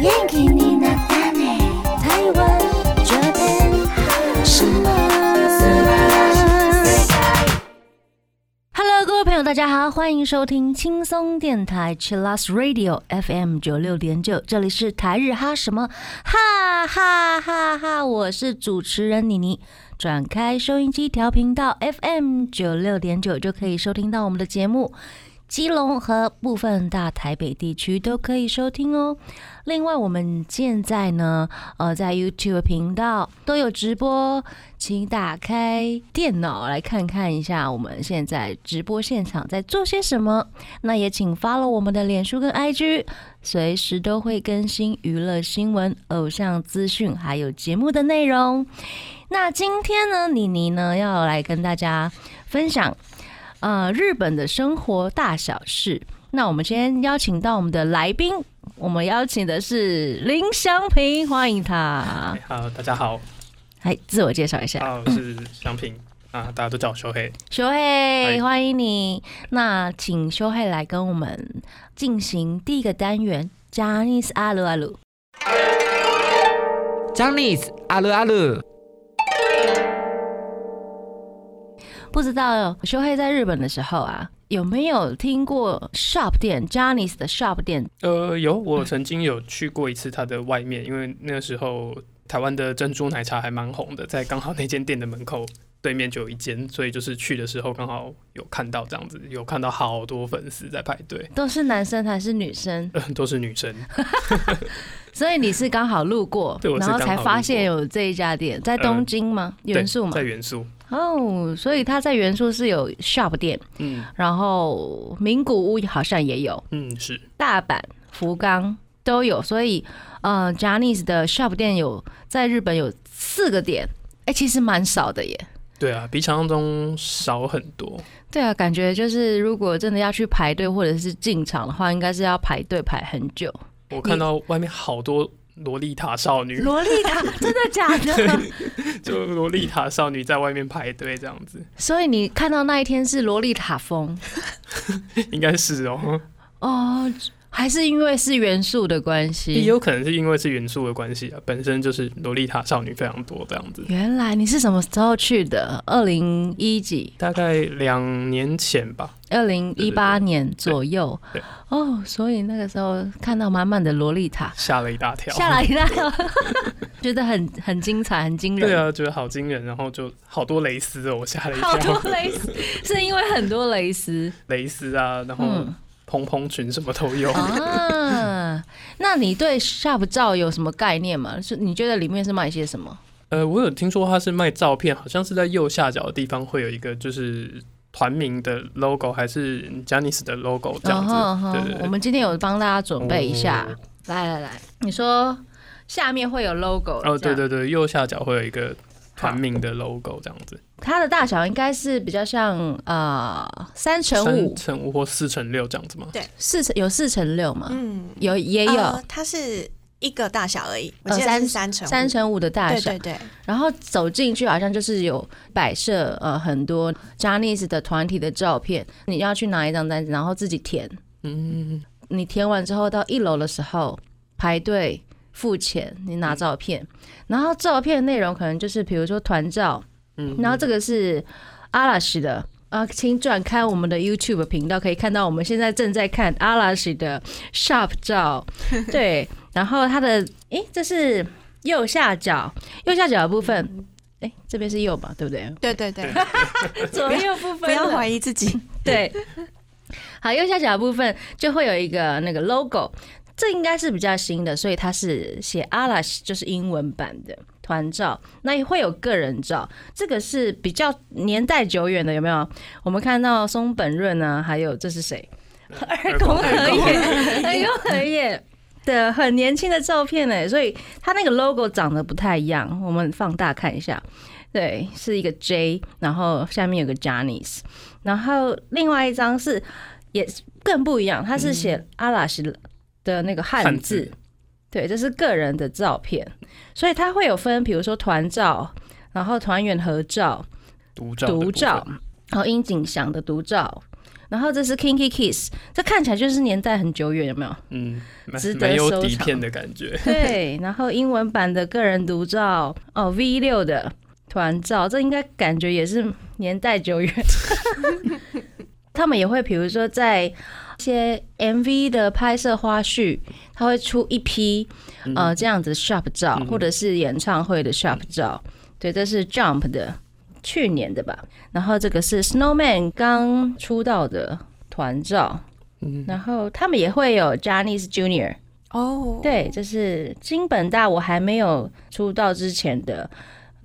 Hello，各位朋友，大家好，欢迎收听轻松电台 Chillus Radio FM 九六点九，这里是台日哈什么哈哈哈哈，我是主持人妮妮。转开收音机调频道 FM 九六点九，就可以收听到我们的节目。基隆和部分大台北地区都可以收听哦。另外，我们现在呢，呃，在 YouTube 频道都有直播，请打开电脑来看看一下我们现在直播现场在做些什么。那也请发了我们的脸书跟 IG，随时都会更新娱乐新闻、偶像资讯，还有节目的内容。那今天呢，妮妮呢要来跟大家分享。呃，日本的生活大小事。那我们今天邀请到我们的来宾，我们邀请的是林香平，欢迎他。好，大家好，来自我介绍一下。啊，我是香平啊，大家都叫我修黑。修黑，欢迎你。那请修黑来跟我们进行第一个单元，Janis 阿鲁阿鲁。Johnny's 阿鲁阿鲁，不知道修黑在日本的时候啊，有没有听过 shop 店 Janis 的 shop 店？呃，有，我曾经有去过一次它的外面，因为那个时候台湾的珍珠奶茶还蛮红的，在刚好那间店的门口对面就有一间，所以就是去的时候刚好有看到这样子，有看到好多粉丝在排队，都是男生还是女生？呃，都是女生。所以你是刚好路过，然后才发现有这一家店，在东京吗？对元素吗在？元素，哦，所以它在元素是有 shop 店，嗯然后名古屋好像也有，嗯是，大阪、福冈都有，所以呃，Janis 的 shop 店有在日本有四个店，哎、其实蛮少的耶。对啊，比想象中少很多。对啊，感觉就是如果真的要去排队或者是进场的话，应该是要排队排很久。我看到外面好多洛丽塔少女，洛丽塔，真的假的？就洛丽塔少女在外面排队这样子，所以你看到那一天是洛丽塔风 应该是哦。哦，还是因为是元素的关系也？有可能是因为是元素的关系啊，本身就是洛丽塔少女非常多这样子。原来你是什么时候去的？二零一几？大概两年前吧，二零一八年左右对。哦，所以那个时候看到满满的洛丽塔，吓了一大跳。吓了一大跳，觉得很很精彩，很惊人。对啊，觉得好惊人，然后就好多蕾丝哦，我吓了一好多。蕾丝，是因为很多蕾丝。蕾丝啊，然后嗯蓬蓬裙什么都有。啊，那你对 shop 照有什么概念吗？是你觉得里面是卖些什么？呃，我有听说它是卖照片，好像是在右下角的地方会有一个就是团名的 logo，还是 Janice 的 logo 这样子。对对对我们今天有帮大家准备一下。哦来来来，你说下面会有 logo 哦，对对对，右下角会有一个团名的 logo 这样子，它的大小应该是比较像呃三乘三五，乘五或四乘六这样子吗？对。四乘有四乘六吗？嗯，有也有、呃它是一个大小而已，我记得呃三是三乘三乘五的大小，对对对，然后走进去好像就是有摆设呃很多 Janis 的团体的照片，你要去拿一张单子，然后自己填。嗯，你填完之后到一楼的时候排队付钱，你拿照片，然后照片内容可能就是比如说团照，嗯。然后这个是阿拉西的。啊，请转开我们的 YouTube 频道，可以看到我们现在正在看阿拉西的 Shop 照，对，然后它的，诶，这是右下角，右下角的部分，诶，这边是右吧，对不对？对对对，左右部分，不要怀疑自己。对，好，右下角的部分就会有一个那个 logo，这应该是比较新的，所以它是写 Alash，就是英文版的团照。那也会有个人照，这个是比较年代久远的，有没有？我们看到松本润啊，还有这是谁？二宫和也，二宫和也。的很年轻的照片呢，所以它那个 logo 长得不太一样。我们放大看一下，对，是一个 J，然后下面有个 Janis，然后另外一张是也更不一样，它是写阿拉什的那个汉汉字，对，这是个人的照片，所以它会有分，比如说团照，然后团员合照、独照独照，然后樱井翔的独照，然后这是 Kinky Kiss，这看起来就是年代很久远，有没有？嗯，值得收藏底片的感觉。对，然后英文版的个人独照哦，V 六的团照，这应该感觉也是年代久远。他们也会比如说在一些 MV 的拍摄花絮，他会出一批呃这样子 shop 照，嗯。或者是演唱会的 shop 照。对，这是 Jump 的去年的吧。然后这个是 Snowman 刚出道的团照，嗯，然后他们也会有 j a n i c e Junior。哦，对，这是金本大我还没有出道之前的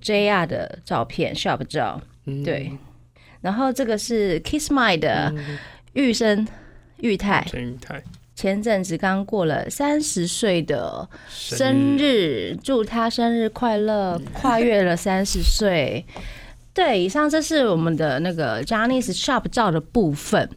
JR 的照片，shop 照。嗯。对，然后这个是 Kiss My 的嗯。玉生玉泰，陈玉泰前阵子刚过了三十岁的生生日，祝他生日快乐，跨越了三十岁。对，以上这是我们的那个 Johnny's Shop 照的部分。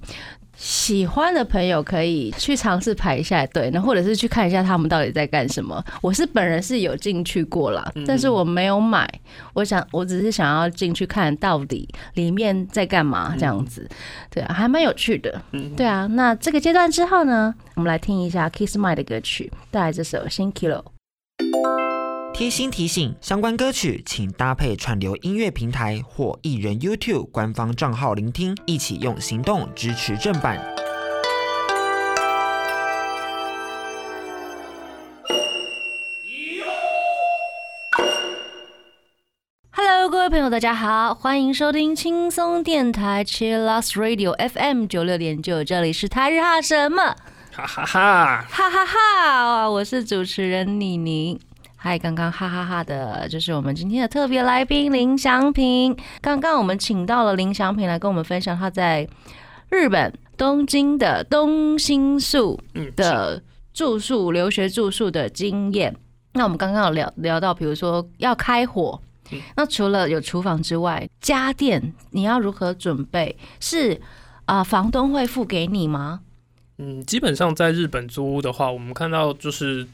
喜欢的朋友可以去尝试排一下队，那或者是去看一下他们到底在干什么。我是本人是有进去过啦，但是我没有买。我想，我只是想要进去看到底里面在干嘛这样子。对啊，还蛮有趣的。嗯对啊，那这个阶段之后呢，我们来听一下 Kiss My 的歌曲，带来这首《新 Kilo》。贴心提醒：相关歌曲请搭配串流音乐平台或艺人 YouTube 官方账号聆听，一起用行动支持正版。Hello，各位朋友，大家好，欢迎收听轻松电台 Chillus Radio FM 九六点九，这里是台日哈什么哈哈哈，哈哈哈我是主持人妮妮。嗨，刚刚哈哈哈的，就是我们今天的特别来宾林祥平。刚刚我们请到了林祥平来跟我们分享他在日本东京的东新宿嗯，的住宿、留学住宿的经验。那我们刚刚有聊聊到，比如说要开火嗯，那除了有厨房之外，家电你要如何准备？是啊、房东会付给你吗？嗯，基本上在日本租屋的话，我们看到就是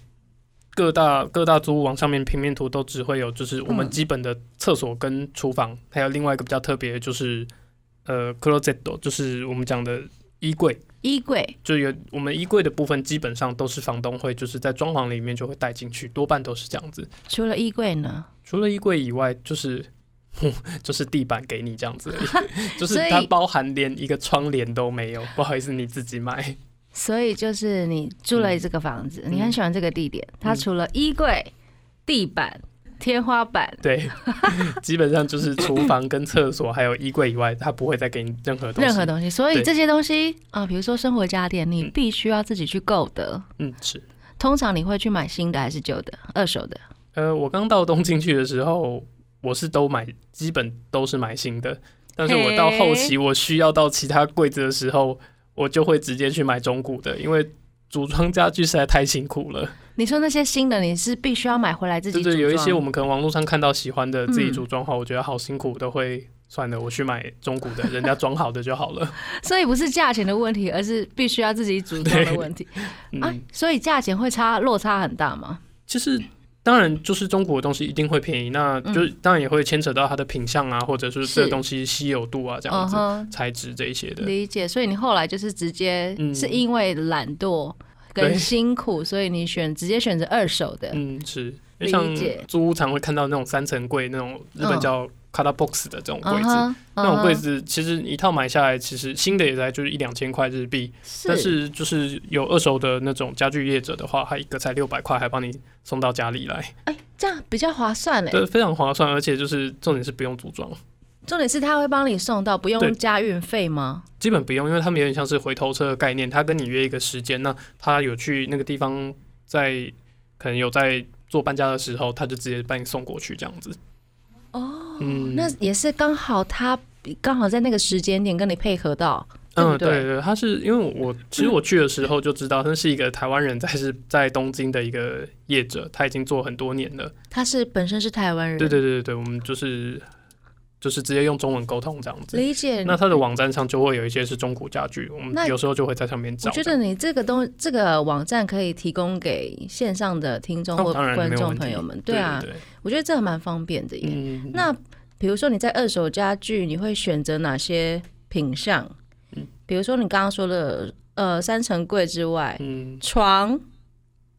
各大各大租屋网上面平面图都只会有就是我们嗯基本的厕所跟厨房，还有另外一个比较特别的就是呃 closet，就是我们讲的衣柜。衣柜就有我们衣柜的部分，基本上都是房东会就是在装潢里面就会带进去，多半都是这样子。除了衣柜呢？除了衣柜以外，就是 就是地板给你这样子而已，就是它包含连一个窗帘都没有，不好意思，你自己买。所以就是你住了这个房子，你很喜欢这个地点，它嗯除了衣柜、地板、天花板，对，基本上就是厨房跟厕所还有衣柜以外，它不会再给你任何东西。任何东西，所以这些东西啊、比如说生活家电，你嗯必须要自己去购得。嗯，是。通常你会去买新的还是旧的？二手的？呃，我刚到东京去的时候，我是都买，基本都是买新的。但是我到后期我需要到其他柜子的时候，我就会直接去买中古的，因为组装家具实在太辛苦了。你说那些新的，你是必须要买回来自己组装？就是有一些我们可能网络上看到喜欢的自己嗯组装好，我觉得好辛苦，都会算了，我去买中古的，人家装好的就好了。所以不是价钱的问题，而是必须要自己组装的问题 嗯，啊。所以价钱会差落差很大吗？其实当然就是中国的东西一定会便宜，那就当然也会牵扯到它的品相啊，或者是这个东西稀有度啊，这样子、材质这一些的。理解。所以你后来就是直接嗯。是因为懒惰跟辛苦，所以你选直接选择二手的。嗯，是，理解。租屋常会看到那种三层柜，那种日本嗯叫 kata box 的这种柜子。那种柜子其实一套买下来，其实新的也在就是一两千块日币，但是是就是有二手的那种家具业者的话，他一个才六百块，还帮你送到家里来，哎，这样比较划算嘞。对，非常划算，而且就是重点是不用组装，重点是他会帮你送到，不用加运费吗？基本不用，因为他们有点像是回头车的概念，他跟你约一个时间，那他有去那个地方在可能有在做搬家的时候，他就直接帮你送过去这样子。哦，嗯，那也是刚好他刚好在那个时间点跟你配合到，嗯，对对？他是因为我其实我去的时候就知道，他是一个台湾人在是在东京的一个业者，他已经做很多年了。他是本身是台湾人，对对对对对，我们就是就是直接用中文沟通这样子。理解。那他的网站上就会有一些是中古家具，我那们有时候就会在上面找。我觉得你这个东这个网站可以提供给线上的听众或观众朋友们，对啊，我觉得这个蛮方便的耶。嗯，那比如说你在二手家具，你会选择哪些品相？嗯。比如说你刚刚说的呃三层柜之外，嗯，床？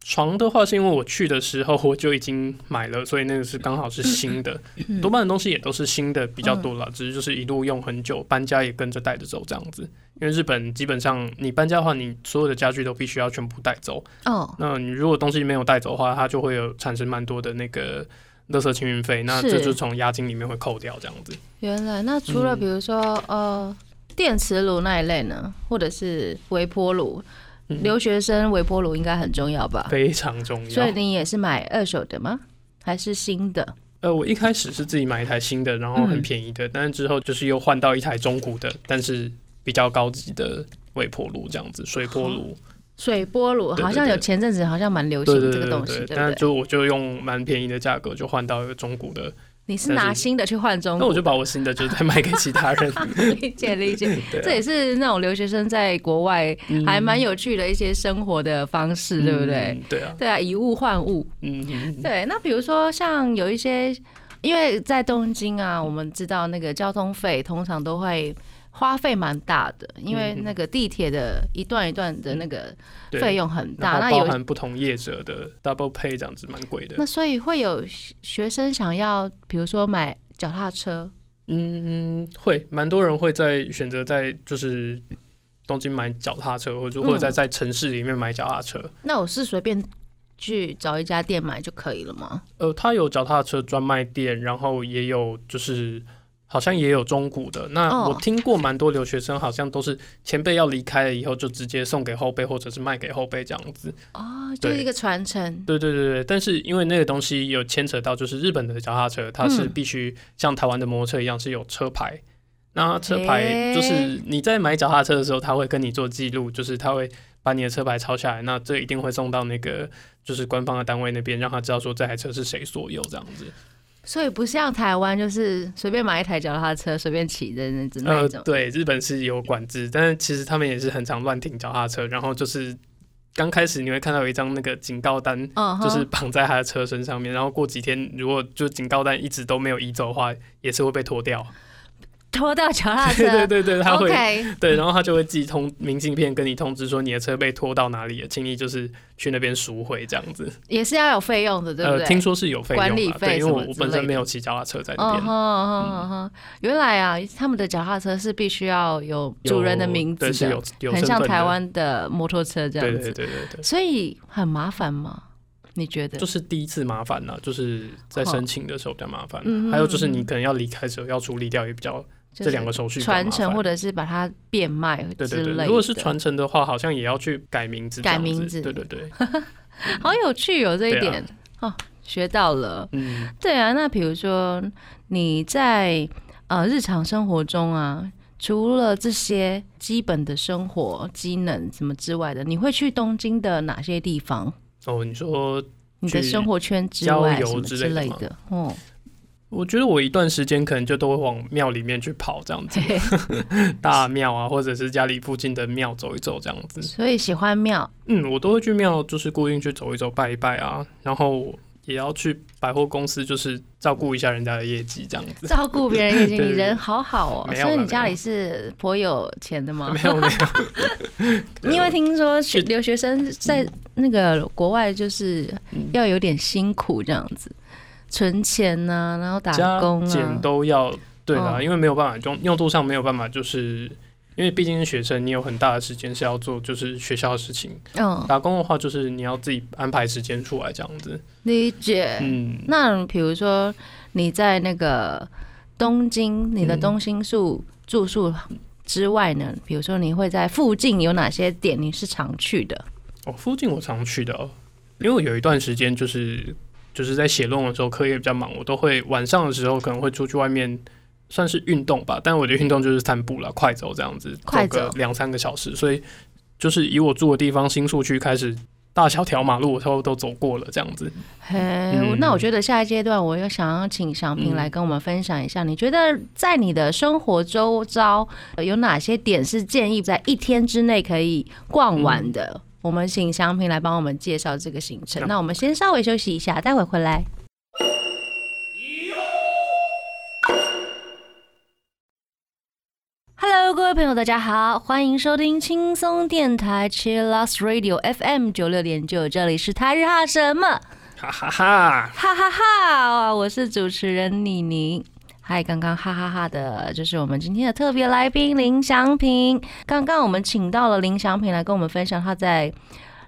床的话是因为我去的时候我就已经买了，所以那个是刚好是新的，嗯。多半的东西也都是新的比较多了，只是就是一路用很久，搬家也跟着带着走这样子。因为日本基本上你搬家的话，你所有的家具都必须要全部带走。哦，那你如果东西没有带走的话，它就会有产生蛮多的那个垃圾清运费，那这就从押金里面会扣掉这样子。原来那除了嗯比如说、呃电磁炉那一类呢，或者是微波炉，嗯留学生微波炉应该很重要吧？非常重要。所以你也是买二手的吗？还是新的？呃，我一开始是自己买一台新的，然后很便宜的，但是之后就是又换到一台中古的，但是比较高级的微波炉这样子，水波炉。水波炉好像有前阵子好像蛮流行这个东西，对，对不对？但就我就用蛮便宜的价格就换到一个中古的，你是拿新的去换中古那我就把我新的就再卖给其他人。理 解理解，啊这也是那种留学生在国外还蛮有趣的一些生活的方式，对不对？嗯？对啊，对啊，以物换物。嗯嗯，对，那比如说像有一些，因为在东京啊，我们知道那个交通费通常都会花费蛮大的，因为嗯那个地铁的一段一段的那个对费用很大。那包含不同业者的 double pay 这样子蛮贵的那。所以会有学生想要，比如说买脚踏车，嗯，会蛮多人会在选择在就是东京买脚踏车，或者或者在嗯在城市里面买脚踏车。那我是随便去找一家店买就可以了吗？呃，他有脚踏车专卖店，然后也有就是好像也有中古的。那哦我听过蛮多留学生好像都是前辈要离开了以后，就直接送给后辈，或者是卖给后辈这样子。哦，就是一个传承。对对对对，但是因为那个东西有牵扯到，就是日本的脚踏车，它是嗯必须像台湾的摩托车一样是有车牌。那车牌就是你在买脚踏车的时候，他会跟你做记录，就是他会把你的车牌抄下来，那这一定会送到那个就是官方的单位那边，让他知道说这台车是谁所有这样子。所以不像台湾，就是随便买一台脚踏车随便骑的那种，。对，日本是有管制，但是其实他们也是很常乱停脚踏车，然后就是刚开始你会看到有一张那个警告单，就是绑在他的车身上面，然后过几天如果就警告单一直都没有移走的话，也是会被拖掉。拖到脚踏车。对对对对，他会对，然后他就会寄通明信片跟你通知说你的车被拖到哪里了，请你就是去那边赎回这样子。也是要有费用的，对不对？呃，听说是有费用啦管理费对，因为我本身没有骑脚踏车在那边。嗯哼嗯哼嗯哼，原来啊，他们的脚踏车是必须要有主人的名字对，是有很像。台湾的摩托车这对样子，对对对对，所以很麻烦吗？你觉得？就是第一次麻烦啦，就是在申请的时候比较麻烦。嗯还有就是你可能要离开的时候要处理掉，也比较就是这两个手续传承或者是把它变卖对对对，之类。如果是传承的话，好像也要去改名字。改名字对对对，好有趣哦，这一点、哦，学到了。嗯，对啊，那比如说你在呃日常生活中啊，除了这些基本的生活机能什么之外的，你会去东京的哪些地方？哦，你说你的生活圈之外什么之类的，哦，我觉得我一段时间可能就都会往庙里面去跑，这样子，嘿 大庙啊，或者是家里附近的庙走一走，这样子。所以喜欢庙，嗯，我都会去庙，就是固定去走一走、拜一拜啊，然后也要去百货公司，就是照顾一下人家的业绩，这样子。照顾别人业绩，你人好好哦。所以你家里是颇有钱的吗 没？有没有，因为听说学留学生在那个国外就是嗯要有点辛苦这样子，存钱呐、然后打加工减啊。都要对啦，哦因为没有办法用用度上没有办法，就是因为毕竟是学生，你有很大的时间是要做就是学校的事情。嗯，打工的话，就是你要自己安排时间出来这样子。理解。嗯，那比如说你在那个东京，你的嗯东新宿住宿之外呢，比如说你会在附近有哪些点你是常去的？哦，附近我常去的哦，因为我有一段时间就是就是在写论文的时候，课业比较忙，我都会晚上的时候可能会出去外面。算是运动吧，但我的运动就是散步了，快走这样子，快走两三个小时。所以就是以我住的地方新宿区开始，大小条马路我都都走过了这样子。嘿，嗯那我觉得下一阶段我又想要请祥平嗯来跟我们分享一下，你觉得在你的生活周遭呃有哪些点是建议在一天之内可以逛完的？我们请祥平来帮我们介绍这个行程。那我们先稍微休息一下，待会回来。Hello，各位朋友，大家好，欢迎收听轻松电台 Chillus Radio FM 九六点九，这里是台日哈什么哈哈哈，哈哈哈！我是主持人妮妮。嗨，刚刚哈哈哈的，就是我们今天的特别来宾林祥平。刚刚我们请到了林祥平来跟我们分享他在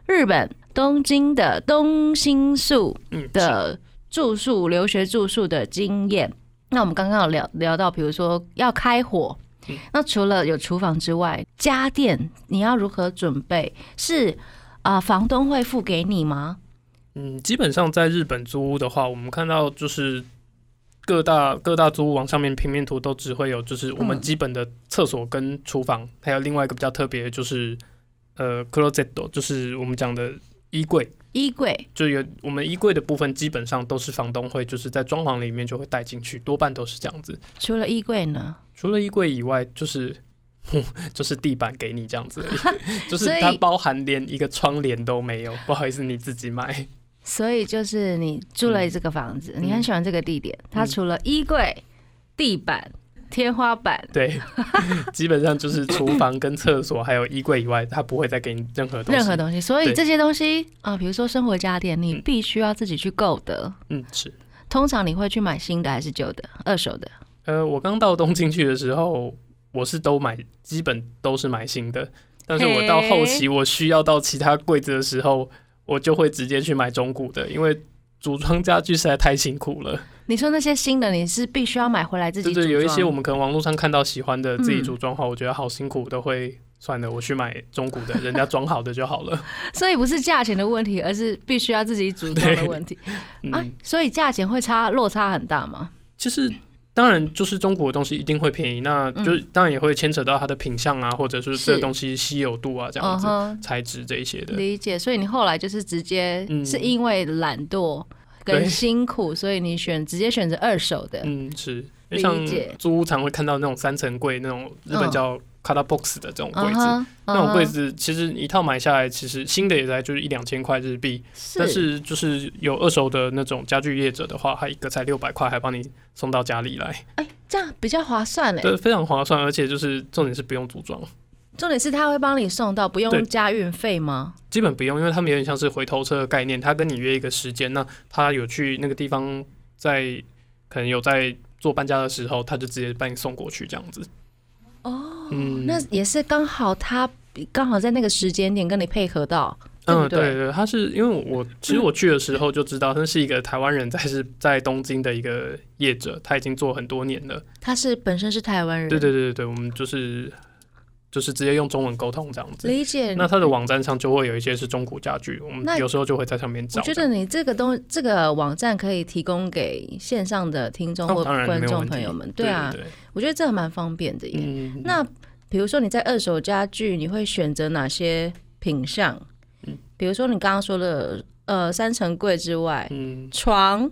日本东京的东新宿嗯，的住宿、留学住宿的经验。那我们刚刚有聊聊到，比如说要开火嗯，那除了有厨房之外，家电你要如何准备？是啊、房东会付给你吗？嗯，基本上在日本租屋的话，我们看到就是各大各大租屋网上面平面图都只会有就是我们嗯基本的厕所跟厨房，还有另外一个比较特别的就是呃 closet，就是我们讲的衣柜。衣柜就有我们衣柜的部分，基本上都是房东会就是在装潢里面就会带进去，多半都是这样子。除了衣柜呢？除了衣柜以外，就是 就是地板给你这样子而已，就是它包含连一个窗帘都没有，不好意思，你自己买。所以就是你住了这个房子，嗯你很喜欢这个地点，它除了衣柜、地板、天花板，对，基本上就是厨房跟厕所还有衣柜以外，它不会再给你任何东西。任何东西，所以这些东西啊，比如说生活家电，你嗯必须要自己去购得。嗯是。通常你会去买新的还是旧的、二手的？呃，我刚到东京去的时候，我是都买，基本都是买新的。但是我到后期我需要到其他柜子的时候，我就会直接去买中古的，因为组装家具实在太辛苦了。你说那些新的，你是必须要买回来自己组装？对对，有一些我们可能网络上看到喜欢的自己嗯组装的话，我觉得好辛苦，都会算了，我去买中古的，人家装好的就好了。所以不是价钱的问题，而是必须要自己组装的问题嗯，啊。所以价钱会差落差很大吗？其实当然就是中国的东西一定会便宜，那就是当然也会牵扯到它的品相啊，或者是这个东西稀有度啊这样子，材质这一些的。理解。所以你后来就是直接嗯。是因为懒惰跟辛苦，所以你选直接选择二手的。嗯，是，理像解。租屋常会看到那种三层柜，那种日本嗯叫 Kata Box 的这种柜子。那种柜子其实一套买下来，其实新的也在就是一两千块日币，但是就是有二手的那种家具业者的话，他一个才六百块，还帮你送到家里来，哎，这样比较划算嘞。对，非常划算，而且就是重点是不用组装，重点是他会帮你送到，不用加运费吗？基本不用，因为他们有点像是回头车的概念，他跟你约一个时间，那他有去那个地方在可能有在做搬家的时候，他就直接帮你送过去这样子。哦，嗯，那也是刚好他刚好在那个时间点跟你配合到，嗯，对对，他是因为我其实我去的时候就知道，他是一个台湾人，在是在东京的一个业者，他已经做很多年了。他是本身是台湾人，对对对对对，我们就是就是直接用中文沟通这样子。理解。那他的网站上就会有一些是中古家具，我们有时候就会在上面找我。觉得你这个东这个网站可以提供给线上的听众或观众朋友们，对啊，对，我觉得这个蛮方便的耶。嗯，那比如说你在二手家具，你会选择哪些品相？嗯比如说你刚刚说的呃三层柜之外，嗯，床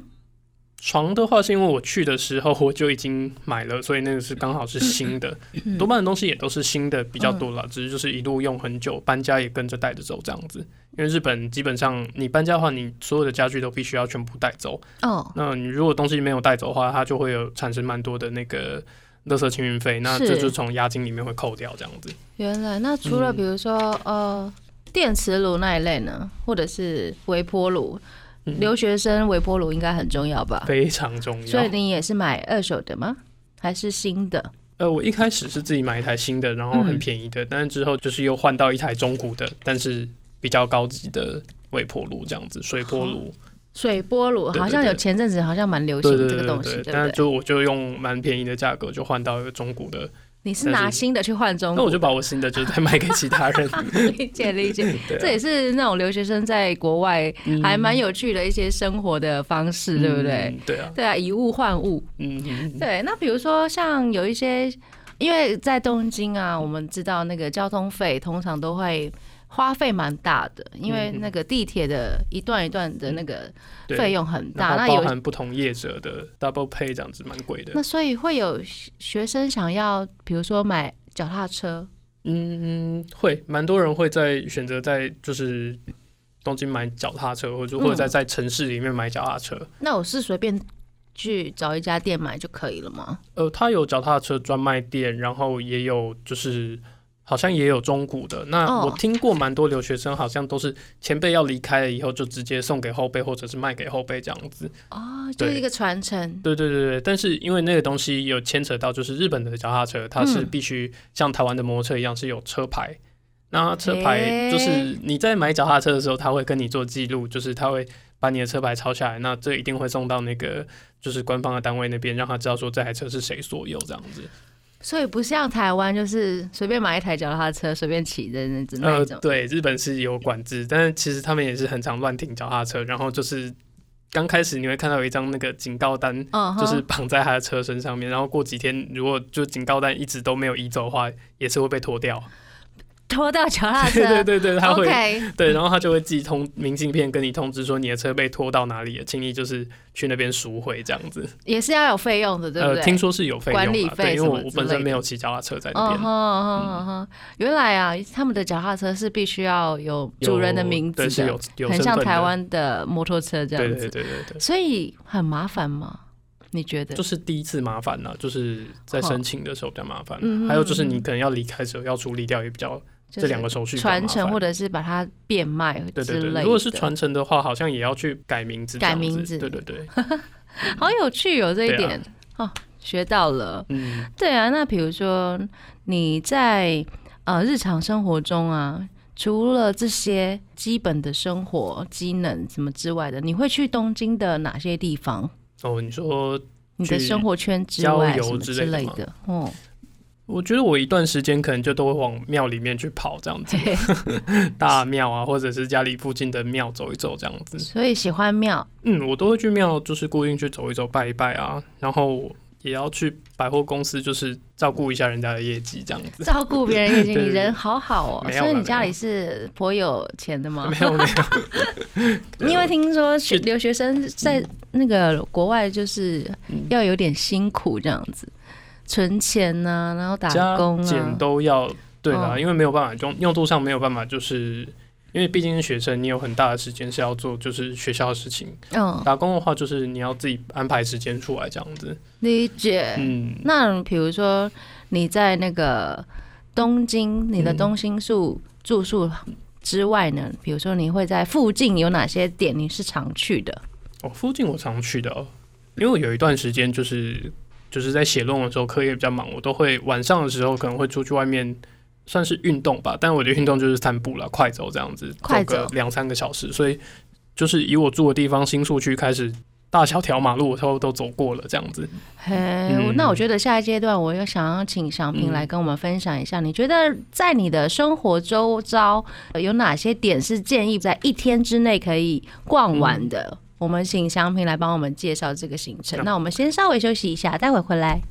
床的话是因为我去的时候我就已经买了，所以那个是刚好是新的，嗯。多半的东西也都是新的比较多啦，只是就是一路用很久，搬家也跟着带着走这样子。因为日本基本上你搬家的话，你所有的家具都必须要全部带走。哦，那你如果东西没有带走的话，它就会有产生蛮多的那个垃圾清运费，那是。这就从押金里面会扣掉这样子。原来那除了嗯。比如说、呃电磁炉那一类呢，或者是微波炉，嗯留学生微波炉应该很重要吧？非常重要。所以你也是买二手的吗？还是新的？呃，我一开始是自己买一台新的，然后很嗯便宜的，但是之后就是又换到一台中古的，但是比较高级的微波炉这样子，水波炉。水波炉对对好像有前阵子好像蛮流对对行这个东西，对对，对不对？但是就我就用蛮便宜的价格就换到一个中古的，你是拿新的去换中古那我就，把我新的就是再卖给其他人。理 解理解，啊这也是那种留学生在国外嗯还蛮有趣的一些生活的方式，对不对？嗯对啊，对啊，以物换物。嗯嗯对，那比如说像有一些，因为在东京啊，我们知道那个交通费通常都会花费蛮大的，因为嗯那个地铁的一段一段的那个对费用很大。那有含不同业者的 double pay 这样子蛮贵的。那所以会有学学生想要，比如说买脚踏车，嗯，会蛮多人会在选择在就是东京买脚踏车，或者或者在在城市里面买脚踏车。那我是随便去找一家店买就可以了吗？呃，他有脚踏车专卖店，然后也有就是好像也有中古的。那哦我听过蛮多留学生好像都是前辈要离开了以后，就直接送给后辈，或者是卖给后辈这样子。哦，就是一个传承。对对对对，但是因为那个东西有牵扯到，就是日本的脚踏车，它是嗯必须像台湾的摩托车一样是有车牌。那车牌就是你在买脚踏车的时候，他会跟你做记录，就是他会把你的车牌抄下来，那这一定会送到那个就是官方的单位那边，让他知道说这台车是谁所有这样子。所以不像台湾，就是随便买一台脚踏车随便骑的那种对，日本是有管制，但是其实他们也是很常乱停脚踏车，然后就是刚开始你会看到有一张那个警告单，就是绑在他的车身上面，然后过几天如果就警告单一直都没有移走的话，也是会被拖掉。拖到脚踏车。对对对对，他会对，然后他就会寄通明信片跟你通知说你的车被拖到哪里了，请你就是去那边赎回这样子。也是要有费用的，对不对？呃，听说是有费管理用啊，对，因费什么为我我本身没有骑脚踏车在那边。嗯哼嗯哼哼，原来啊，他们的脚踏车是必须要有有主人的名字对，是很像台湾的摩托车这样子，对对对，所以很麻烦吗？你觉得？就是第一次麻烦呢、就是在申请的时候比较麻烦，嗯还有就是你可能要离开的时候要处理掉也比较就是这两个手续传承，或者是把它变卖对之类的。对对，如果是传承的话，好像也要去改名字改名字对对对，好有趣哦，这一点、哦，学到了。嗯，对啊，那比如说你在呃日常生活中啊，除了这些基本的生活机能什么之外的，你会去东京的哪些地方？哦，你说，你的生活圈之外什么之类的？哦，我觉得我一段时间可能就都会往庙里面去跑这样子，对，大庙啊，或者是家里附近的庙走一走这样子。所以喜欢庙，嗯，我都会去庙，就是固定去走一走、拜一拜啊，然后也要去百货公司，就是照顾一下人家的业绩这样子。照顾别人业绩，你人好好哦。所以你家里是颇有钱的吗 没？有没有，因为听说学是留学生在那个国外就是嗯要有点辛苦这样子，存钱呐、然后打加工减啊。都要对啦，哦因为没有办法用用度上没有办法，就是因为毕竟是学生，你有很大的时间是要做就是学校的事情。嗯，打工的话，就是你要自己安排时间出来这样子。理解。嗯，那比如说你在那个东京，你的嗯东新宿住宿之外呢，比如说你会在附近有哪些点你是常去的？哦，附近我常去的哦，因为我有一段时间就是就是在写论文的时候，课业比较忙，我都会晚上的时候可能会出去外面。算是运动吧，但我的运动就是散步了，快走这样子，快个两三个小时。所以就是以我住的地方新宿区开始，大小条马路我都都走过了这样子。嘿，嗯那我觉得下一阶段我又想要请祥平嗯来跟我们分享一下，你觉得在你的生活周遭呃有哪些点是建议在一天之内可以逛完的？我们请祥平来帮我们介绍这个行程。嗯那我们先稍微休息一下，待会回来。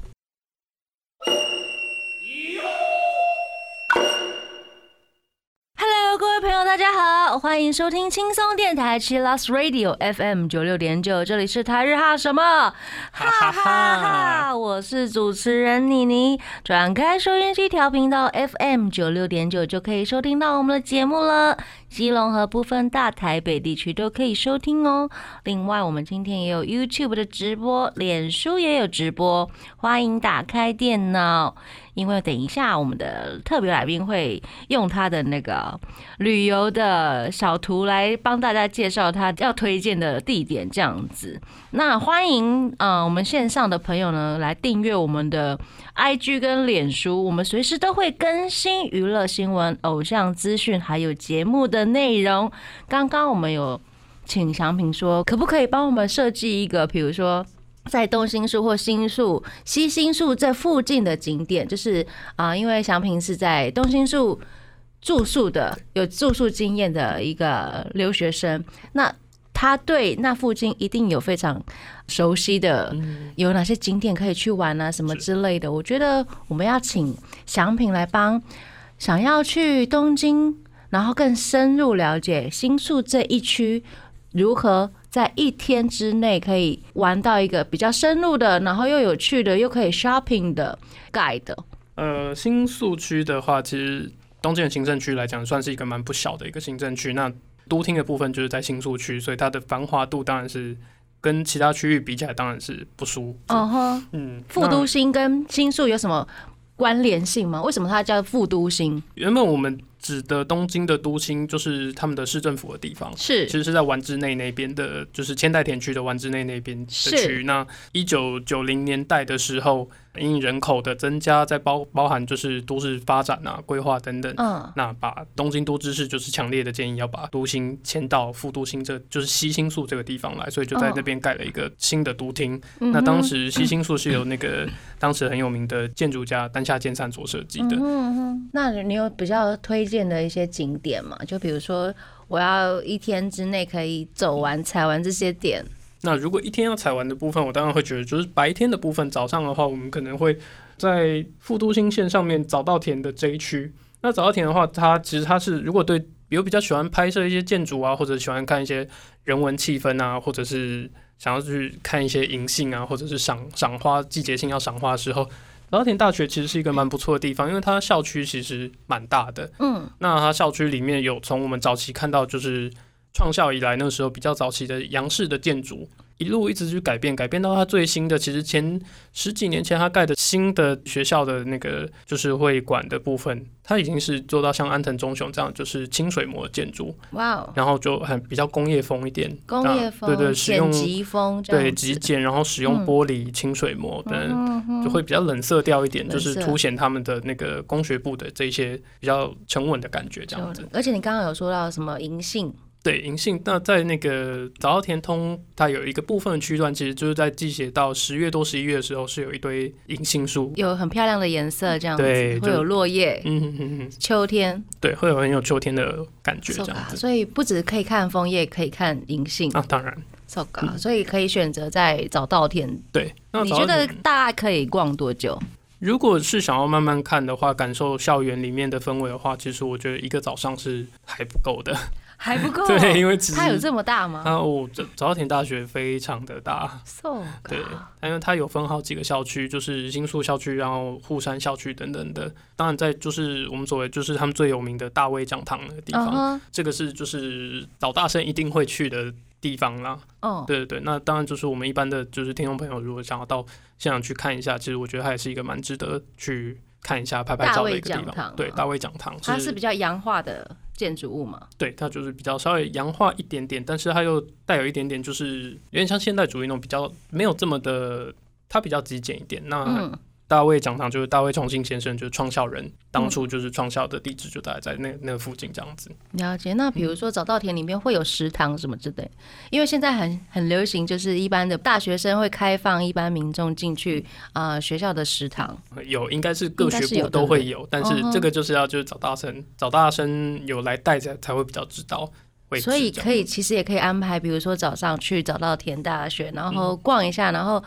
Hello，各位朋友，大家好，欢迎收听轻松电台 Chillus Radio FM 九六点九，这里是台日哈什么哈哈哈！我是主持人妮妮，转开收音机调频道 FM 九六点九就可以收听到我们的节目了。基隆和部分大台北地区都可以收听哦。另外，我们今天也有 YouTube 的直播，脸书也有直播，欢迎打开电脑。因为等一下我们的特别来宾会用他的那个旅游的小图来帮大家介绍他要推荐的地点，这样子。那欢迎呃我们线上的朋友呢来订阅我们的 IG 跟脸书，我们随时都会更新娱乐新闻、偶像资讯，还有节目的内容。刚刚我们有请祥平说，可不可以帮我们设计一个，比如说。在东新宿或新宿、西新宿这附近的景点，就是啊、因为祥平是在东新宿住宿的，有住宿经验的一个留学生，那他对那附近一定有非常熟悉的，有哪些景点可以去玩啊，什么之类的。我觉得我们要请祥平来帮想要去东京，然后更深入了解新宿这一区如何在一天之内可以玩到一个比较深入的，然后又有趣的，又可以 shopping 的 guide。呃，新宿区的话，其实东京的行政区来讲，算是一个蛮不小的一个行政区。那都厅的部分就是在新宿区，所以它的繁华度当然是跟其他区域比起来，当然是不输。哦哼，嗯，副都心跟新宿有什么关联性吗？为什么它叫副都心？原本我们指的东京的都心，就是他们的市政府的地方。是其实是在丸之内那边的，就是千代田区的丸之内那边的是区。那一九九零年代的时候，因人口的增加，在包包含就是都市发展啊、规划等等，嗯，那把东京都知事就是强烈的建议要把都心迁到副都心这，就是西新宿这个地方来，所以就在那边盖了一个新的都厅。嗯那当时西新宿是由那个当时很有名的建筑家丹下健三所设计的。嗯哼嗯哼那你有比较推荐的一些景点吗？就比如说，我要一天之内可以走完、踩完这些点。那如果一天要踩完的部分，我当然会觉得就是白天的部分，早上的话，我们可能会在富都新线上面早稻田的这一区。那早稻田的话，它其实它是如果对比如比较喜欢拍摄一些建筑啊，或者喜欢看一些人文气氛啊，或者是想要去看一些银杏啊，或者是赏赏花季节性要赏花的时候，早稻田大学其实是一个蛮不错的地方，因为它校区其实蛮大的。嗯，那它校区里面有从我们早期看到就是创校以来那时候比较早期的洋式的建筑，一路一直去改变，改变到它最新的，其实前十几年前它盖的新的学校的那个就是会馆的部分，它已经是做到像安藤忠雄这样就是清水模的建筑，哇哦，然后就很比较工业风一点，工业风，对对，使用简极风对极简，然后使用嗯玻璃清水模等。嗯哼就会比较冷色调一点，就是凸显他们的那个工学部的这一些比较沉稳的感觉，这样子。而且你刚刚有说到什么银杏，对，银杏那在那个早稻田通，它有一个部分的区段，其实就是在季节到十月多十一月的时候，是有一堆银杏树。有很漂亮的颜色，这样子对会有落叶。嗯哼哼哼，秋天，对，会有很有秋天的感觉，这样子。所以不止可以看枫叶，可以看银杏啊，当然，，so ga，所以可以选择在早稻田。对。那你觉得大概可以逛多久？如果是想要慢慢看的话，感受校园里面的氛围的话，其实我觉得一个早上是还不够的。还不够，对，因为它有这么大吗啊，哦，早早稻田大学非常的大。？so 对因为它有分好几个校区，就是新宿校区，然后户山校区等等的。当然，在就是我们所谓就是他们最有名的大卫讲堂那个地方，这个是就是老大生一定会去的地方啦。哦，对对对，那当然就是我们一般的就是听众朋友，如果想要到现场去看一下，其实我觉得它也是一个蛮值得去看一下、拍拍照的一个地方。对，啊大卫讲堂它是比较洋化的建筑物嘛？对，它就是比较稍微洋化一点点，但是它又带有一点点，就是有点像现代主义那种比较没有这么的，它比较极简一点。那嗯，大卫讲堂就是大卫重庆先生，就是创校人，当初就是创校的地址就大概在那那个附近这样子。了解。那比如说早稻田里面会有食堂什么之类，因为现在很很流行，就是一般的大学生会开放一般民众进去啊、呃学校的食堂。有应该是各学部都会有，但是这个就是要就是找大生，找大生有来带才才会比较知道。所以可以，其实也可以安排，比如说早上去早稻田大学，然后逛一下，然后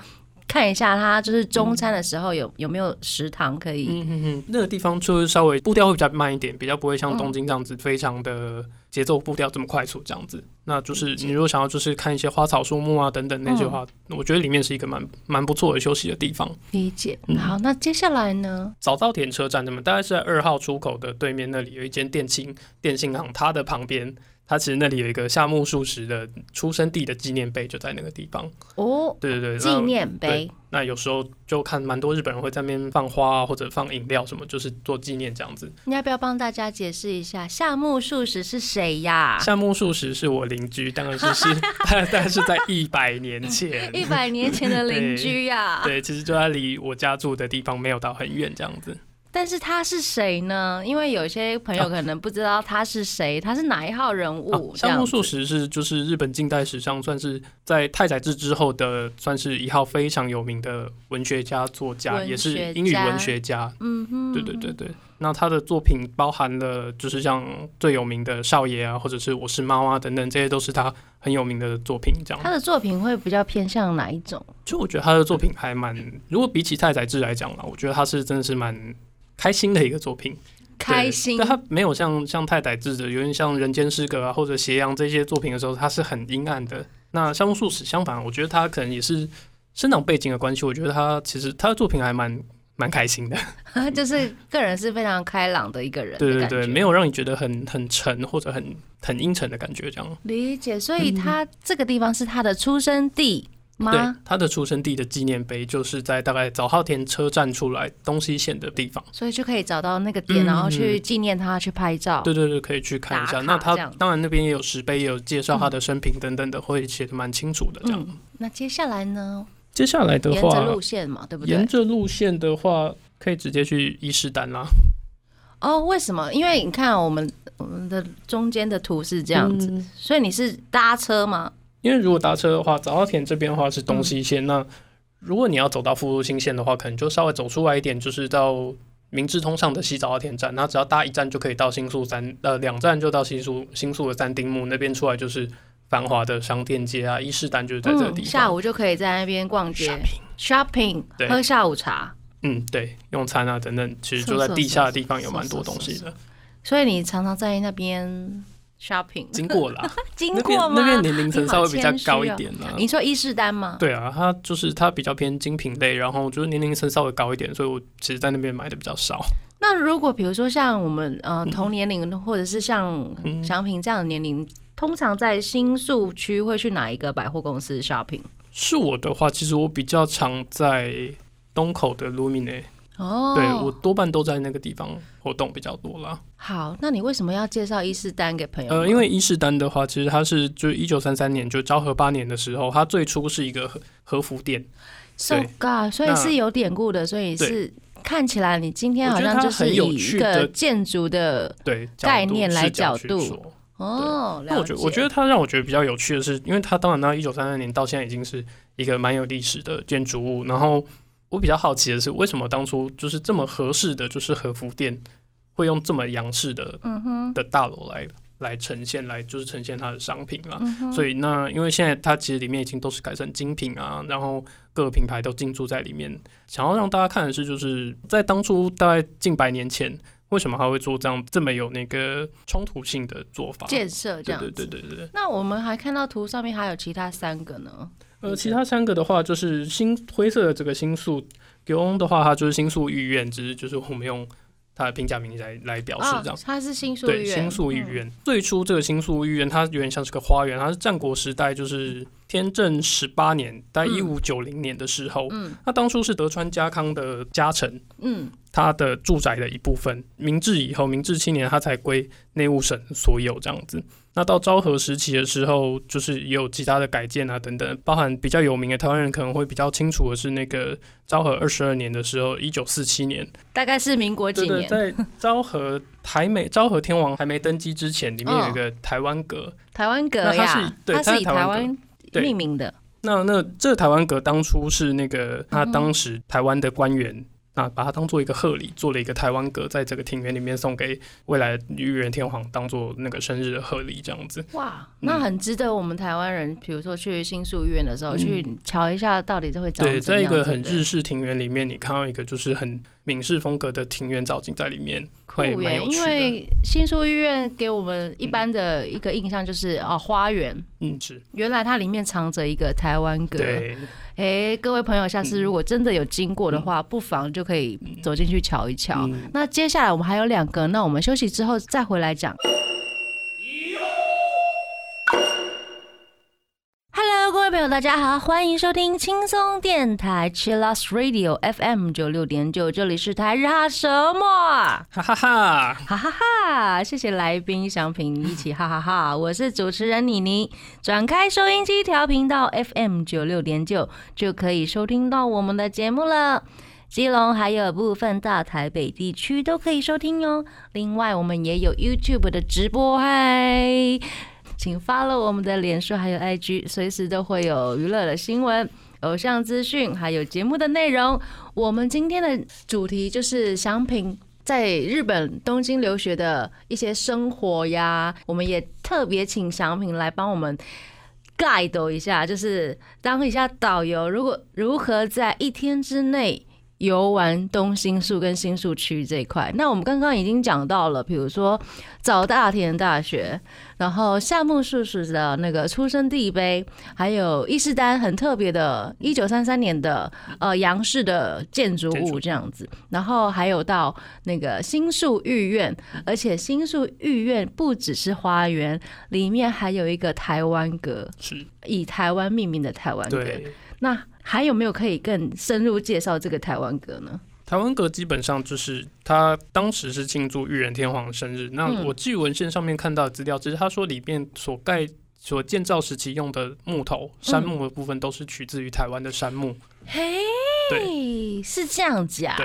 看一下它就是中餐的时候有有没有食堂可以。嗯哼哼，那个地方就是稍微步调会比较慢一点，比较不会像嗯东京这样子非常的节奏步调这么快速这样子。那就是你如果想要就是看一些花草树木啊等等那些话，我觉得里面是一个蛮蛮不错的休息的地方。理解。嗯好，那接下来呢？早稻田车站那么大概是在二号出口的对面那里有一间电信电信行，它的旁边。它其实那里有一个夏目漱石的出生地的纪念碑，就在那个地方。哦，对对对，纪念碑。那有时候就看蛮多日本人会在那边放花啊，或者放饮料什么，就是做纪念这样子。你要不要帮大家解释一下夏目漱石是谁呀？夏目漱石是我邻居，当然是是，但但是在一百年前，一百年前的邻居呀。对，其实就在离我家住的地方没有到很远这样子。但是他是谁呢？因为有些朋友可能不知道他是谁，他是哪一号人物哦？夏目这样子漱石是就是日本近代史上算是在太宰治之后的，算是一号非常有名的文学家、作家，也是英语文学家。嗯哼，对对对对，那他的作品包含了就是像最有名的少爷啊，或者是我是猫啊等等，这些都是他很有名的作品。这样他，的作品会比较偏向哪一种？就我觉得他的作品还蛮，如果比起太宰治来讲啦，我觉得他是真的是蛮开心的一个作品。开心对，但他没有像像太宰治的，有点像《人间失格》啊或者《斜阳》这些作品的时候，他是很阴暗的。那夏目漱石相反，我觉得他可能也是生长背景的关系，我觉得他其实他的作品还蛮蛮开心的。就是个人是非常开朗的一个人的对对对，没有让你觉得很很沉或者很很阴沉的感觉，这样。理解。所以他这个地方是他的出生地对？，他的出生地的纪念碑就是在大概早稻田车站出来东西线的地方。所以就可以找到那个点，嗯然后去纪念他，去拍照。对对对，可以去看一下。那他当然那边也有石碑，也有介绍他的生平等等的，会写的蛮清楚的。这样，嗯，那接下来呢？接下来的话沿着，路线嘛，对不对？沿着路线的话，可以直接去伊势丹啦。哦，为什么？因为你看我们我们的中间的图是这样子，嗯所以你是搭车吗？因为如果搭车的话，早稻田这边的话是东西线，嗯那如果你要走到复路新线的话，可能就稍微走出来一点，就是到明治通上的西早稻田站，那只要搭一站就可以到新宿三，呃，两站就到新宿新宿的三丁目那边出来就是繁华的商店街啊，伊势丹就是在这个地嗯，方。下午就可以在那边逛街 Shopping，shopping，喝下午茶。嗯，对，用餐啊等等，其实是就在地下的地方有蛮多东西的。所以你常常在那边 shopping，经过啦，经过吗？那边年龄层稍微比较高一点啦。你说伊势丹吗？对啊，它就是它比较偏精品类，然后就是年龄层稍微高一点，所以我其实在那边买的比较少。那如果比如说像我们呃同年龄的，或者是像嗯祥平这样的年龄，通常在新宿区会去哪一个百货公司 shopping？是我的话，其实我比较常在东口的 Lumine，、哦，对我多半都在那个地方活动比较多啦。好，那你为什么要介绍伊势丹给朋友？呃，因为伊势丹的话，其实它是就一九三三年就昭和八年的时候，它最初是一个和和服店，So 对。God，所以是有典故的，所以是看起来你今天好像就是以一个建筑的对概念来角角度。说。哦，那我觉得，我觉得它让我觉得比较有趣的是，因为它当然到一九三三年到现在已经是一个蛮有历史的建筑物。然后我比较好奇的是，为什么当初就是这么合适的就是和服店会用这么洋式的嗯哼，的大楼来来呈现，来就是呈现它的商品啦。嗯，所以那因为现在它其实里面已经都是改成精品啊，然后各个品牌都进驻在里面。想要让大家看的是，就是在当初大概近百年前，为什么他会做这样这么有那个冲突性的做法？建设这对对。对对对。那我们还看到图上面还有其他三个呢。呃，其他三个的话，就是新灰色的这个星宿 g o 的话，它就是星宿御苑，只是就是我们用它的平假名来来表示啊这样。，它是星宿对，医院，新宿御嗯。苑、最初这个星宿御苑，它有点像是个花园，它是战国时代，就是天正十八年，在一五九零年的时候，嗯那当初是德川家康的家臣，嗯，他的住宅的一部分。明治以后，明治七年，他才归内务省所有这样子。那到昭和时期的时候，就是也有其他的改建啊等等，包含比较有名的台湾人可能会比较清楚的是那个昭和二十二年的时候，一九四七年，大概是民国几年？在昭和还没 昭和天王还没登基之前，里面有一个台湾阁。台湾阁呀是，对它是台湾命名的。那那这台湾阁当初是那个他当时台湾的官员。那把它当做一个贺礼，做了一个台湾阁，在这个庭园里面送给未来的裕仁天皇，当做那个生日的贺礼，这样子。哇，嗯那很值得我们台湾人，比如说去新宿医院的时候，嗯去瞧一下到底这会长对。在一个很日式庭园里面，你看到一个就是很闽式风格的庭园造景在里面，会蛮有趣的。因为新宿医院给我们一般的一个印象就是啊，花园。嗯，是原来它里面藏着一个台湾歌。对，哎，各位朋友，下次如果真的有经过的话，不妨就可以走进去瞧一瞧。嗯那接下来我们还有两个，那我们休息之后再回来讲。位朋友，大家好，欢迎收听轻松电台 Chillus Radio FM 九六点九，这里是台日哈什么？哈哈哈，哈哈哈！谢谢来宾祥平一起哈哈哈！我是主持人妮妮，转开收音机调频道 FM 九六点九，就可以收听到我们的节目了。基隆还有部分大台北地区都可以收听哟。另外，我们也有 YouTube 的直播，嗨，请 follow 我们的脸书还有 IG，随时都会有娱乐的新闻、偶像资讯，还有节目的内容。我们今天的主题就是祥平在日本东京留学的一些生活呀，我们也特别请祥平来帮我们 guide 一下，就是当一下导游，如果如何在一天之内游玩东新宿跟新宿区这一块。那我们刚刚已经讲到了，比如说早大田大学，然后夏目漱石的那个出生地碑，还有伊势丹很特别的，一九三三年的呃杨氏的建筑物这样子，然后还有到那个新宿御苑，而且新宿御苑不只是花园，里面还有一个台湾阁，是以台湾命名的台湾阁。对。那还有没有可以更深入介绍这个台湾阁呢？台湾阁基本上就是他当时是庆祝裕仁天皇的生日。那嗯我据文献上面看到的资料，只是他说里面所盖、所建造时期用的木头、杉木的部分都是取自于台湾的杉木。嘿，对是这样子啊？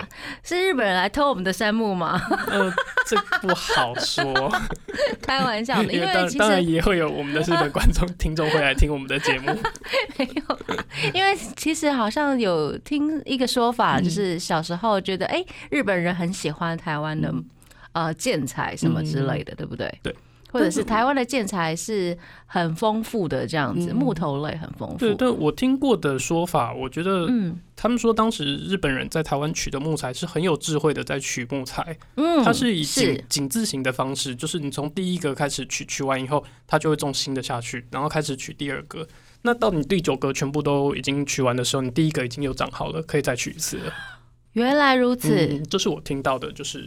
是日本人来偷我们的杉木吗？呃，这不好说，开玩笑的，因因为当当然也会有我们的日本观众、听众会来听我们的节目。没有，因为其实好像有听一个说法，嗯就是小时候觉得，哎、日本人很喜欢台湾的嗯呃建材什么之类的，对不对？对。或者是台湾的建材是很丰富的，这样子，嗯木头类很丰富。对，但我听过的说法，我觉得嗯他们说当时日本人在台湾取的木材是很有智慧的，在取木材。嗯，它是以井井字形的方式，就是你从第一个开始取，取完以后，它就会种新的下去，然后开始取第二个。那到你第九个全部都已经取完的时候，你第一个已经有长好了，可以再取一次了。原来如此。嗯，这是我听到的，就是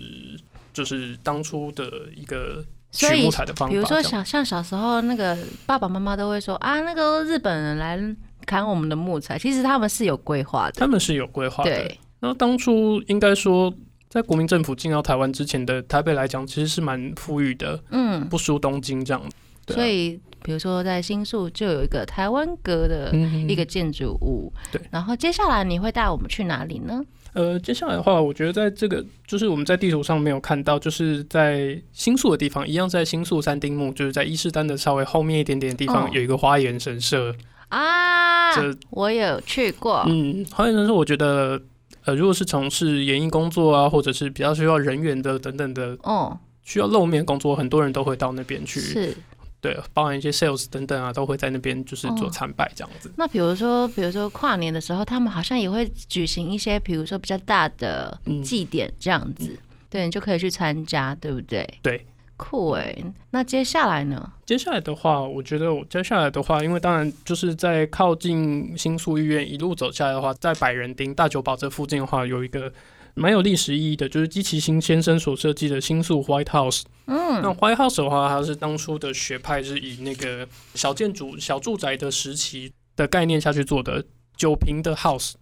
就是当初的一个取所以。比如说小像小时候那个爸爸妈妈都会说啊，那个日本人来砍我们的木材，其实他们是有规划的。他们是有规划的。对，那当初应该说，在国民政府进到台湾之前的台北来讲，其实是蛮富裕的，嗯，不输东京这样。对啊所以比如说在新宿就有一个台湾阁的嗯一个建筑物，对然后接下来你会带我们去哪里呢？呃，接下来的话，我觉得在这个就是我们在地图上没有看到，就是在新宿的地方，一样在新宿三丁目，就是在伊势丹的稍微后面一点点的地方，哦有一个花园神社。啊这，我有去过，嗯，花园神社，我觉得呃，如果是从事演艺工作啊，或者是比较需要人员的等等的哦，需要露面工作，很多人都会到那边去。是。对，包含一些 sales 等等啊，都会在那边就是做哦参拜这样子。那比如说，比如说跨年的时候，他们好像也会举行一些，比如说比较大的嗯祭典这样子，对你就可以去参加，对不对？对，酷哎、那接下来呢？接下来的话，我觉得我接下来的话，因为当然就是在靠近新宿医院一路走下来的话，在百人町大久保这附近的话，有一个蛮有历史意义的，就是基崎新先生所设计的新宿 White House。嗯，那 White House 的话，它是当初的学派是以那个小建筑、小住宅的时期的概念下去做的九平的 house。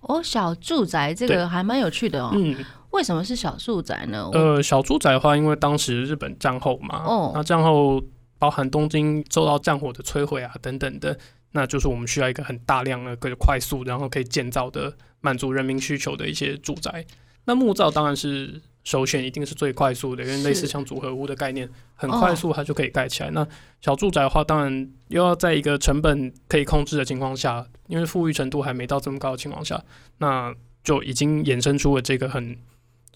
哦，小住宅这对个还蛮有趣的哦。嗯，为什么是小住宅呢？呃，小住宅的话，因为当时日本战后嘛，哦那战后包含东京受到战火的摧毁啊等等的，那就是我们需要一个很大量的、个快速，然后可以建造的满足人民需求的一些住宅。那木造当然是首选，一定是最快速的，因为类似像组合屋的概念，很快速它就可以盖起来。那小住宅的话，当然又要在一个成本可以控制的情况下，因为富裕程度还没到这么高的情况下，那就已经衍生出了这个很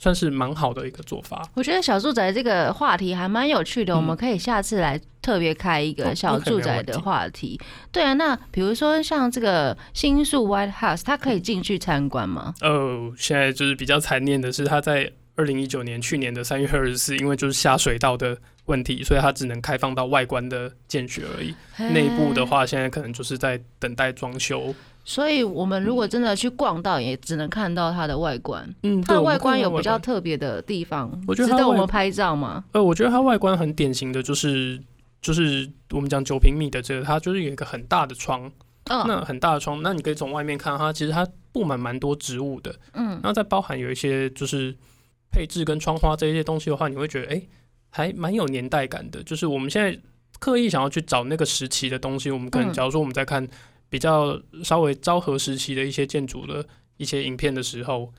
算是蛮好的一个做法。我觉得小住宅这个话题还蛮有趣的，嗯我们可以下次来特别开一哦个小住宅的话题。对啊，那比如说像这个新宿 White House，它可以进去参观吗？呃，现在就是比较残念的是，它在二零一九年去年的三月二十四，因为就是下水道的问题，所以它只能开放到外观的建学而已。内部的，话，现在可能就是在等待装修。所以我们如果真的去逛到，也只能看到它的外观。嗯，它的外观有比较特别的地方，我觉得值得我们拍照吗？呃，我觉得它外观很典型的就是就是我们讲九平米的这个，它就是有一个很大的窗，嗯那很大的窗，那你可以从外面看它，其实它布满蛮多植物的，嗯然后再包含有一些就是配置跟窗花这一些东西的话，你会觉得哎、诶还蛮有年代感的。就是我们现在刻意想要去找那个时期的东西，我们可能嗯假如说我们在看比较稍微昭和时期的一些建筑的一些影片的时候。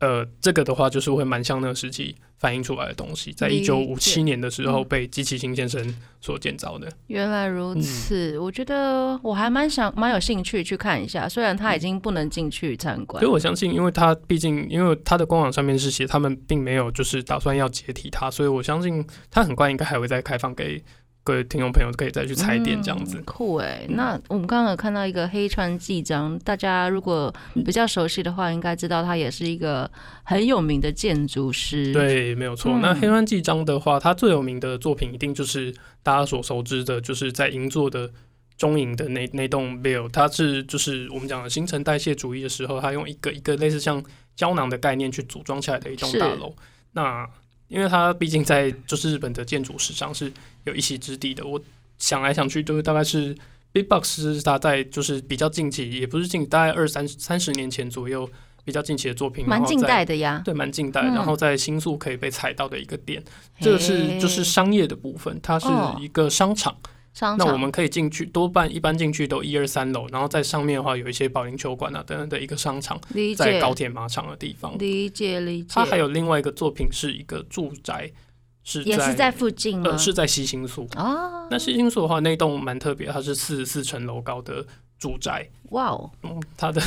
呃，这个的话就是会蛮像那个时期反映出来的东西，在一九五七年的时候嗯被机器新先生所建造的。原来如嗯此，我觉得我还蛮想蛮有兴趣去看一下，虽然他已经不能进去参观所以。我相信，因为他毕竟因为他的官网上面是写他们并没有就是打算要解体它，所以我相信他很快应该还会再开放给各位听众朋友可以再去踩点这样子嗯。酷哎、嗯那我们刚刚有看到一个黑川纪章，大家如果比较熟悉的话，应该知道他也是一个很有名的建筑师。，对，没有错。嗯那黑川纪章的话，他最有名的作品一定就是大家所熟知的，就是在银座的中影的那那栋 Bill，它是就是我们讲的新陈代谢主义的时候，它用一个一个类似像胶囊的概念去组装起来的一栋大楼。那因为它毕竟在就是日本的建筑史上是有一席之地的，我想来想去，就是大概是 Big Box 是他在就是比较近期，也不是近，大概二三三十年前左右比较近期的作品，蛮近代的呀。对，蛮近代，嗯然后在新宿可以被踩到的一个点，这个是就是商业的部分，它是哦一个商场。商场，那我们可以进去，多半一般进去都一二三楼，然后在上面的话有一些保龄球馆啊等等的一个商场，在高铁马场的地方。理解理解。它还有另外一个作品是一个住宅，是也是在附近吗？呃是在西新宿。哦，那西新宿的话，那栋蛮特别，它是四十四层楼高的住宅，哇哦嗯，它的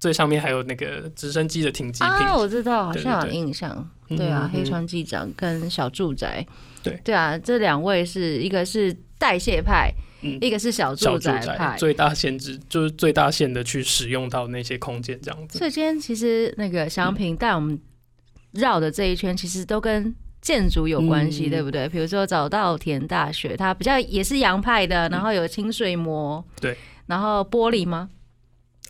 最上面还有那个直升机的停机坪。啊，我知道，好像有印象。嗯对啊，嗯黑川机长跟小住宅，对对啊，这两位是一个是代谢派，嗯一个是小住宅宅派。最大限制就是最大限的去使用到那些空间这样子。所以今天其实那个祥平带我们绕的这一圈，其实都跟建筑有关系，嗯对不对？比如说早稻田大学，它比较也是洋派的，然后有清水模，对，然后玻璃吗？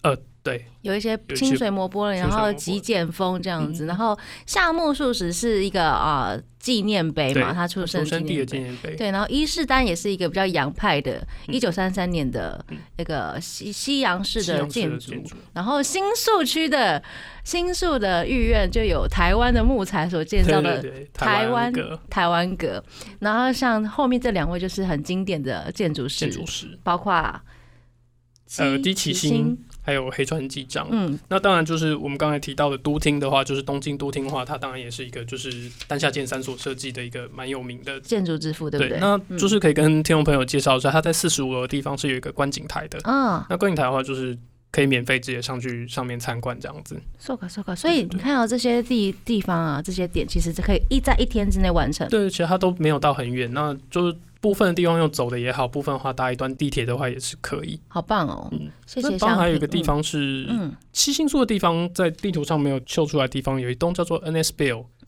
呃，对，有一些清水磨玻璃，然后极简风这样子，嗯。然后夏目漱石是一个啊纪念碑嘛，他出生地的纪念碑。对，然后伊势丹也是一个比较洋派的，嗯。一九三三年的嗯。那个西西洋式的建筑。然后新宿区的新宿的御苑就有台湾的木材所建造的台湾台湾阁，然后像后面这两位就是很经典的建筑师建，筑师，包括呃，基基崎新，还有黑川纪章。嗯，那当然就是我们刚才提到的都厅的话，就是东京都厅的话，它当然也是一个就是丹下健三所设计的一个蛮有名的。建筑之父，对不对？那嗯就是可以跟听众朋友介绍一下，它在四十五楼的地方是有一个观景台的。嗯，那观景台的话，就是可以免费直接上去上面参观这样子。so 个 so 个，所以你看到这些地地方啊，这些点其实是可以一在一天之内完成。对，其实它都没有到很远，那就是部分的地方用走的也好，部分的话搭一段地铁的话也是可以。好棒哦！嗯谢谢那当然还有一个地，方是嗯七星宿的地方，在地图上没有秀出来的地方，有一栋叫做 NS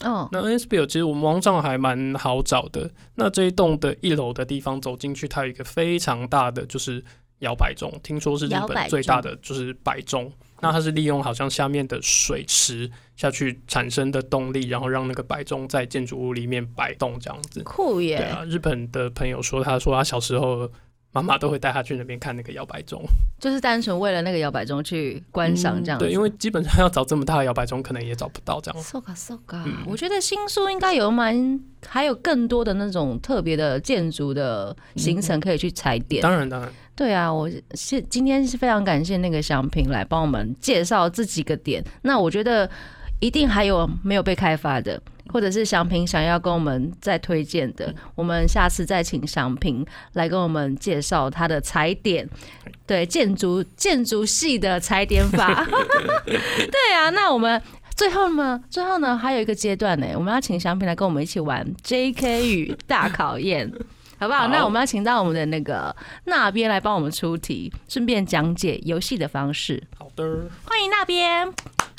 哦，那 NS Bill 其实我们网上还蛮好找的。那这一栋的一楼的地方走进去，它有一个非常大的就是摇摆钟，听说是日本最大的就是摆钟。那它是利用好像下面的水池下去产生的动力，然后让那个摆钟在建筑物里面摆动这样子。酷耶！对啊，日本的朋友说，他说他小时候妈妈都会带他去那边看那个摇摆钟，就是单纯为了那个摇摆钟去观赏这样子。嗯对，因为基本上要找这么大的摇摆钟，可能也找不到这样。so 个 so 个嗯，我觉得新宿应该有蛮还有更多的那种特别的建筑的行程可以去踩点。当然，当然，对啊，我是今天是非常感谢那个祥平来帮我们介绍这几个点。那我觉得一定还有没有被开发的，或者是祥平想要跟我们再推荐的，我们下次再请祥平来跟我们介绍他的踩点，对建筑建筑系的踩点法。对啊，那我们。最后呢，最后呢，还有一个阶段呢，我们要请祥平来跟我们一起玩 J.K. 语大考验，好不好？好那我们要请到我们的那个那边来帮我们出题，顺便讲解游戏的方式。好的。欢迎那边。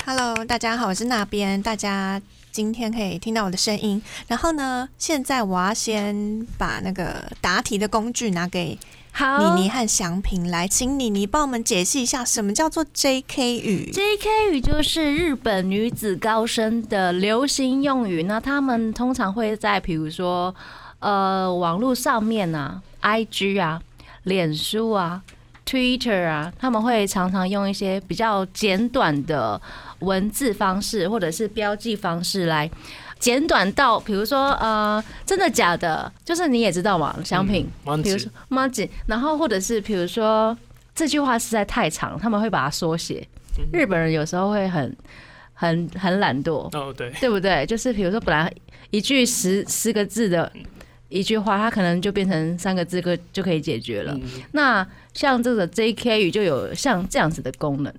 Hello，大家好，我是那边，大家今天可以听到我的声音。然后呢，现在我要先把那个答题的工具拿给好妮妮和祥平来，请妮妮帮我们解析一下什么叫做 JK 语。J.K. 语就是日本女子高生的流行用语，那他们通常会在比如说呃网络上面啊，IG 啊、脸书啊、Twitter 啊，他们会常常用一些比较简短的文字方式或者是标记方式来。简短到，比如说，呃，真的假的，就是你也知道嘛，商品，嗯比如说 m a g i 然后或者是比如说这句话实在太长，他们会把它缩写。嗯日本人有时候会很很很懒惰，哦，对，对不对？就是比如说本来一句十十个字的一句话，它可能就变成三个字个就可以解决了。嗯，那像这个 J.K. 语就有像这样子的功能。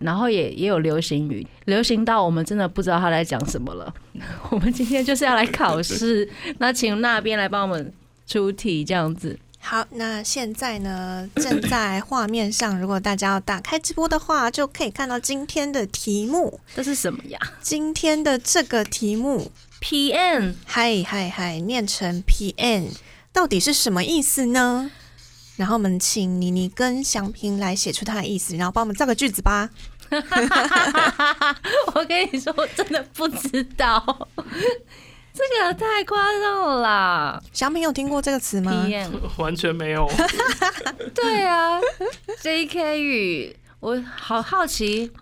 然后也也有流行语，流行到我们真的不知道他在讲什么了。我们今天就是要来考试，那请那边来帮我们出题这样子。好，那现在呢，正在画面上，如果大家要打开直播的话，就可以看到今天的题目。这是什么呀今天的这个题目，？PM 嗨嗨嗨，念成 PN，到底是什么意思呢？然后我们请妮妮跟祥平来写出它的意思，然后帮我们造个句子吧。我跟你说，我真的不知道，这个太夸张了啦祥平有听过这个词吗？！PM 完全没有。对啊，JK 语，我好好奇，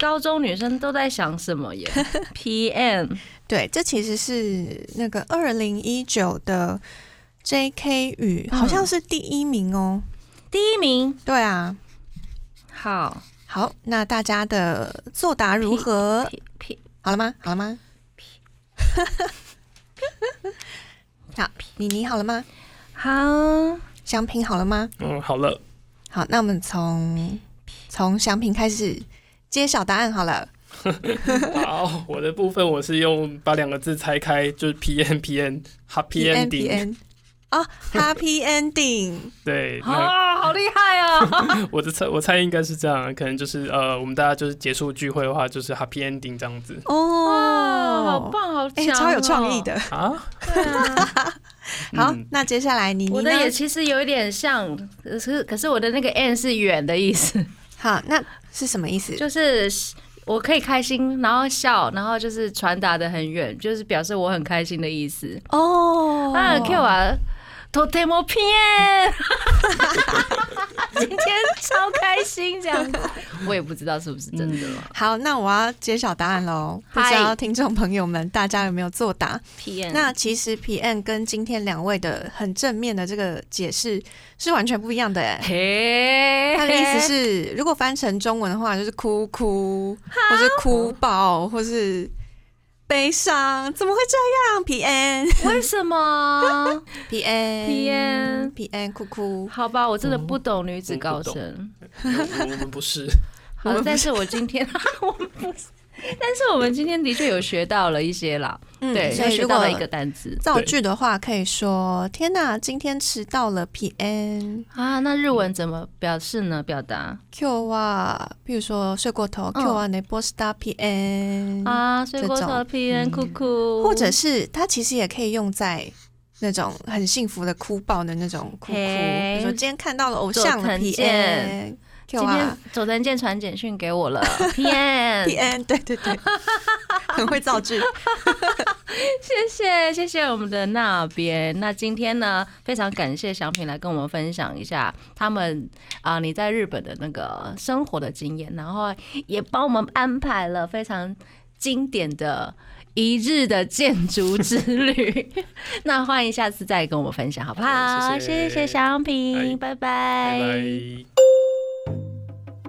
高中女生都在想什么耶？PM 对，这其实是那个二零一九的 JK 语，嗯好像是第一名哦。第一名，对啊，好好，那大家的作答如何？P P 好了吗？好了吗？好，你你好了吗？好，祥平好了吗？嗯，好了，好，那我们从从祥平开始揭晓答案好了。好，我的部分我是用把两个字拆开，就是 P N P N Happy Ending。哦，Happy Ending。对，那啊，好厉害啊！我的猜我猜应该是这样，可能就是呃，我们大家就是结束聚会的话，就是 Happy Ending 这样子哇，哦，好！棒，好超有创意。的。啊。对啊，好，嗯那接下来妮妮我呢的也其实有一点像，可是可是我的那个 N 是远的意思，好，那是什么意思？就是我可以开心，然后笑，然后就是传达的很远，就是表示我很开心的意思。哦啊，Q 啊。とてもピエン，今天超开心这样子，我也不知道是不是真的了。好，那我要揭晓答案喽。不嗨知道听众朋友们大家有没有作答？ PM 那其实 PM 跟今天两位的很正面的这个解释是完全不一样的哎。嘿，他的意思是，如果翻成中文的话，就是哭哭，或是哭爆，或是 悲伤，怎么会这样？PN 为什么？？PN PN PN，哭哭，好吧，我真的不懂女子高声。我 我们不是，好，但是我今天 我们不是，但是我们今天的确有学到了一些啦，嗯对，所以学到了一个单词。造句的话，可以说：天哪，今天迟到了。PM 啊。那日文怎么表示呢？表达？Q 啊，比如说睡过头嗯，Q 啊，你波 star PM 啊，睡过头皮人哭哭，或者是它其实也可以用在那种很幸福的哭爆的那种哭哭，比如说今天看到了偶像的 Q 今天啊佐藤健传简讯给我了，P N P N，对对对，很会造句。谢谢谢谢我们的那边。那今天呢，非常感谢祥平来跟我们分享一下他们啊、你在日本的那个生活的经验，然后也帮我们安排了非常经典的。一日的建筑之旅，那欢迎下次再跟我们分享，好不好？好谢谢祥平，拜拜。